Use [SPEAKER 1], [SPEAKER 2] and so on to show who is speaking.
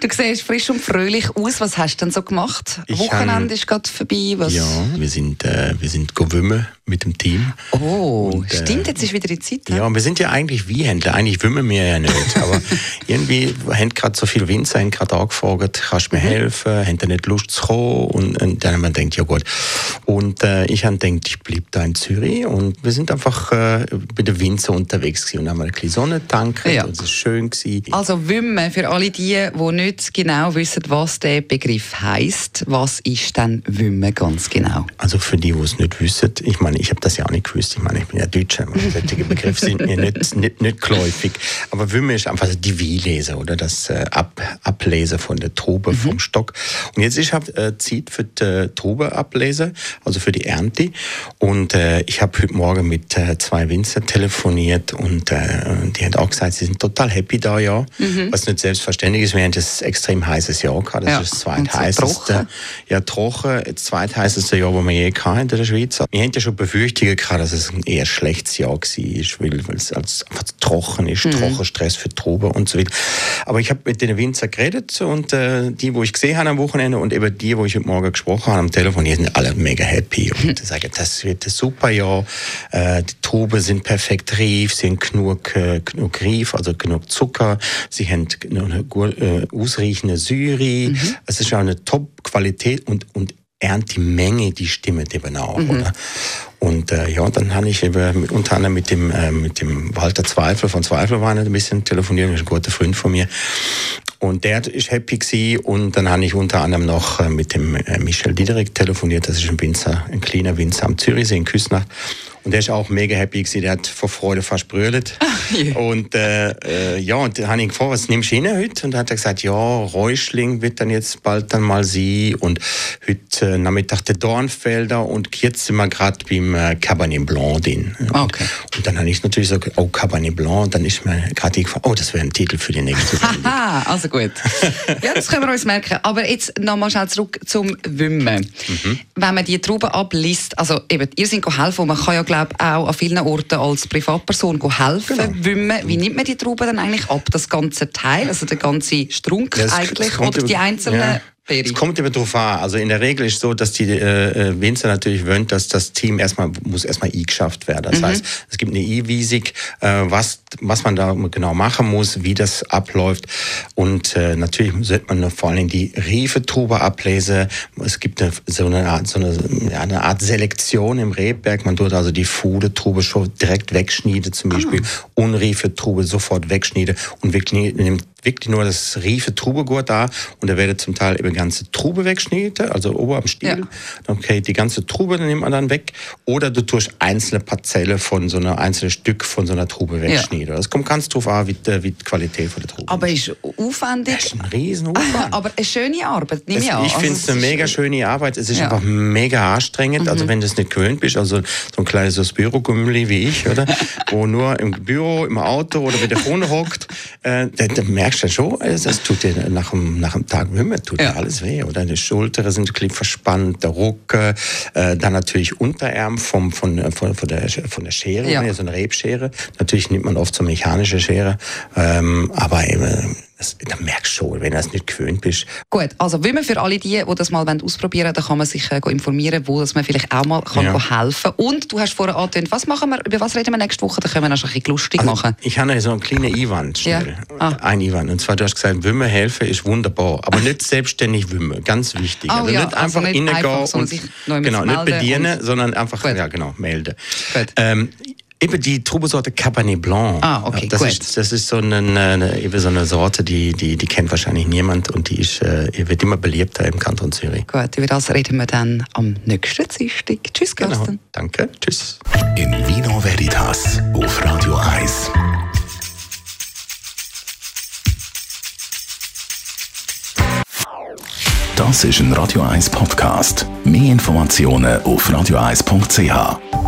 [SPEAKER 1] Du siehst frisch und fröhlich aus. Was hast du denn so gemacht?
[SPEAKER 2] Ich
[SPEAKER 1] Wochenende
[SPEAKER 2] han-
[SPEAKER 1] ist gerade vorbei. Was?
[SPEAKER 2] Ja, wir sind, äh, wir sind gewümmen mit dem Team.
[SPEAKER 1] Oh,
[SPEAKER 2] Und, äh,
[SPEAKER 1] stimmt, jetzt ist wieder die Zeit. ne?
[SPEAKER 2] Ja, wir sind ja eigentlich wie Händler. Eigentlich wümmen wir ja nicht. Aber irgendwie haben gerade so viele Winzer haben gerade angefragt, kannst du mir helfen? Haben die nicht Lust zu kommen? Und, und dann haben wir gedacht, ja gut. Und äh, ich habe gedacht, ich bleib da in Zürich. Und wir sind einfach äh, bei den Winzer unterwegs gewesen und haben ein bisschen Sonne getankt.
[SPEAKER 1] Ja.
[SPEAKER 2] Und es war schön. Gewesen.
[SPEAKER 1] Also Wümmen, für alle die, die nicht genau wissen, was der Begriff heißt, was ist denn Wümmen ganz genau?
[SPEAKER 2] Also für die, die es nicht wissen, ich meine, ich habe das ja auch nicht gewusst. Ich meine, ich bin ja Deutscher. Solche Begriffe sind mir nicht, nicht, nicht geläufig. Aber Wümme ist einfach die Wielese oder das äh, Ab, Ablese von der Trube vom Stock. Und jetzt ist halt äh, Zeit für die äh, Trube ablese, also für die Ernte. Und äh, ich habe heute Morgen mit äh, zwei Winzer telefoniert und äh, die haben auch gesagt, sie sind total happy da, ja. Was nicht selbstverständlich ist. Wir haben das extrem heißes Jahr gehabt. Das
[SPEAKER 1] Ja.
[SPEAKER 2] ist das zweitheißeste.
[SPEAKER 1] trocken.
[SPEAKER 2] Ja, trocken, das zweitheißeste Jahr, das wir je hatten in der Schweiz. Wir haben ja schon Befürchtungen gehabt, dass es ein eher schlechtes Jahr war, weil, weil es einfach trocken ist, Trockenstress für Trauben und so weiter. Aber ich habe mit den Winzer geredet und äh, die, wo ich gesehen habe am Wochenende und eben die, wo ich heute Morgen gesprochen habe am Telefon, die sind alle mega happy und sagen, das wird ein super Jahr. Äh, die Trauben sind perfekt reif, sie haben genug, äh, genug Reif, also genug Zucker, sie haben eine gut äh, ausreichende Säure, es ist auch eine Top-Qualität und, und Erntemenge, die stimmt eben auch, oder? Und äh, ja, dann habe ich eben mit, unter anderem mit dem, äh, mit dem Walter Zweifel von Zweifelwein ein bisschen telefoniert, ein guter Freund von mir. Und der ist happy gewesen. Und dann habe ich unter anderem noch äh, mit dem äh, Michel Diederik telefoniert, das ist ein Winzer, ein kleiner Winzer am Zürichsee in Küsnacht. Und der ist auch mega happy gewesen, der hat vor Freude fast brüllt.
[SPEAKER 1] je.
[SPEAKER 2] Und äh, äh, ja, und dann habe ich gefragt, was nimmst du hin heute? Und dann hat er gesagt, ja, Räuschling wird dann jetzt bald dann mal sie und heute äh, Nachmittag der Dornfelder und jetzt sind wir gerade beim äh, Cabernet Blanc drin. Und,
[SPEAKER 1] Okay.
[SPEAKER 2] und dann habe ich natürlich gesagt, oh, Cabernet Blanc. Und dann ist mir gerade gefragt, oh, das wäre ein Titel für die nächste Sendung.
[SPEAKER 1] Haha, also gut. Ja, das können wir uns merken. Aber jetzt nochmal schnell zurück zum Wümmen.
[SPEAKER 2] Mhm.
[SPEAKER 1] Wenn man die Trauben abliest, also eben, ihr seid und man kann ja, glaube auch an vielen Orten als Privatperson helfen,
[SPEAKER 2] Genau.
[SPEAKER 1] wümmen. Wie nimmt man die Trauben dann eigentlich ab? Das ganze Teil, also der ganze Strunk
[SPEAKER 2] Ja,
[SPEAKER 1] eigentlich,
[SPEAKER 2] kommt
[SPEAKER 1] oder die einzelnen
[SPEAKER 2] ja. Es kommt immer drauf an. Also in der Regel ist so, dass die äh, äh, Winzer natürlich wollen, dass das Team erstmal muss erstmal eingeschafft werden. Das heißt, es gibt eine E-Wiesig, äh, was was man da genau machen muss, wie das abläuft und äh, natürlich sollte man vor allem die Refetrube ablesen. Es gibt eine, so eine Art so eine, ja, eine Art Selektion im Rebberg. Man tut also die Fudetrube schon direkt wegschneiden, zum Beispiel Unriefetrube sofort wegschneiden und wirklich nimmt wirklich nur das Riefe Trubegurt da und da wird zum Teil eben ganze Trube wegschneiden, also ober am Stiel.
[SPEAKER 1] Ja.
[SPEAKER 2] Okay, die ganze Trube nimmt man dann weg oder du tust einzelne Parzelle von so einer einzelne Stück von so einer Trube wegschneiden. Das kommt ganz drauf an, wie die, wie die Qualität von der Trube
[SPEAKER 1] Aber
[SPEAKER 2] ist.
[SPEAKER 1] aufwendig.
[SPEAKER 2] Das ist ein Riesenaufwand.
[SPEAKER 1] Aber eine schöne Arbeit, nehme ich an.
[SPEAKER 2] ich
[SPEAKER 1] Also
[SPEAKER 2] finde es eine mega schöne Arbeit. Es ist
[SPEAKER 1] Ja. Mhm.
[SPEAKER 2] einfach mega anstrengend. Also wenn du es nicht gewöhnt bist, also so ein kleines Bürogümmeli wie ich, oder? wo nur im Büro, im Auto oder bei der Phone hockt, äh, dann, dann merkst du schon, es, tut dir nach dem, nach dem Tag Wimmer, tut
[SPEAKER 1] Ja.
[SPEAKER 2] dir alles weh. Oder die Schultern sind verspannt, der Rücken, äh, dann natürlich Unterarm vom, von, äh, von, von, der, von der Schere,
[SPEAKER 1] Ja.
[SPEAKER 2] ja. so eine Rebschere. Natürlich nimmt man oft so eine mechanische Schere, ähm, aber eben, das, da merkst schon, wenn du das nicht gewöhnt bist,
[SPEAKER 1] Gut, also wie man für alle die, die das mal ausprobieren wollen, da kann man sich äh, informieren, wo dass man vielleicht auch mal kann
[SPEAKER 2] Ja.
[SPEAKER 1] helfen Und du hast vorher angetönt, was machen wir, über was reden wir nächste Woche? Da können wir noch ein bisschen lustig machen.
[SPEAKER 2] Ich habe so einen kleinen Einwand schnell.
[SPEAKER 1] Ja. Ah.
[SPEAKER 2] Ein Einwand. Und zwar, du hast gesagt, Wimmer helfen ist wunderbar, aber nicht selbstständig Wimmer. Ganz wichtig.
[SPEAKER 1] Oh
[SPEAKER 2] also
[SPEAKER 1] ja,
[SPEAKER 2] nicht
[SPEAKER 1] also
[SPEAKER 2] einfach reingehen
[SPEAKER 1] einfach, sondern
[SPEAKER 2] und
[SPEAKER 1] sich
[SPEAKER 2] genau, nicht bedienen, sondern einfach
[SPEAKER 1] Gut.
[SPEAKER 2] ja genau melden. Ähm, Eben die Trubesorte Cabernet Blanc.
[SPEAKER 1] Ah, okay,
[SPEAKER 2] das
[SPEAKER 1] gut.
[SPEAKER 2] Ist, das ist so eine, eine, eben so eine Sorte, die, die, die kennt wahrscheinlich niemand und die ist, äh, wird immer beliebter im Kanton Zürich.
[SPEAKER 1] Gut, über das reden wir dann am nächsten Dienstag. Tschüss,
[SPEAKER 2] Genau.
[SPEAKER 1] Carsten.
[SPEAKER 2] Danke. Tschüss.
[SPEAKER 3] In Vino Veritas auf Radio 1. Das ist ein Radio 1 Podcast. Mehr Informationen auf radio1.ch.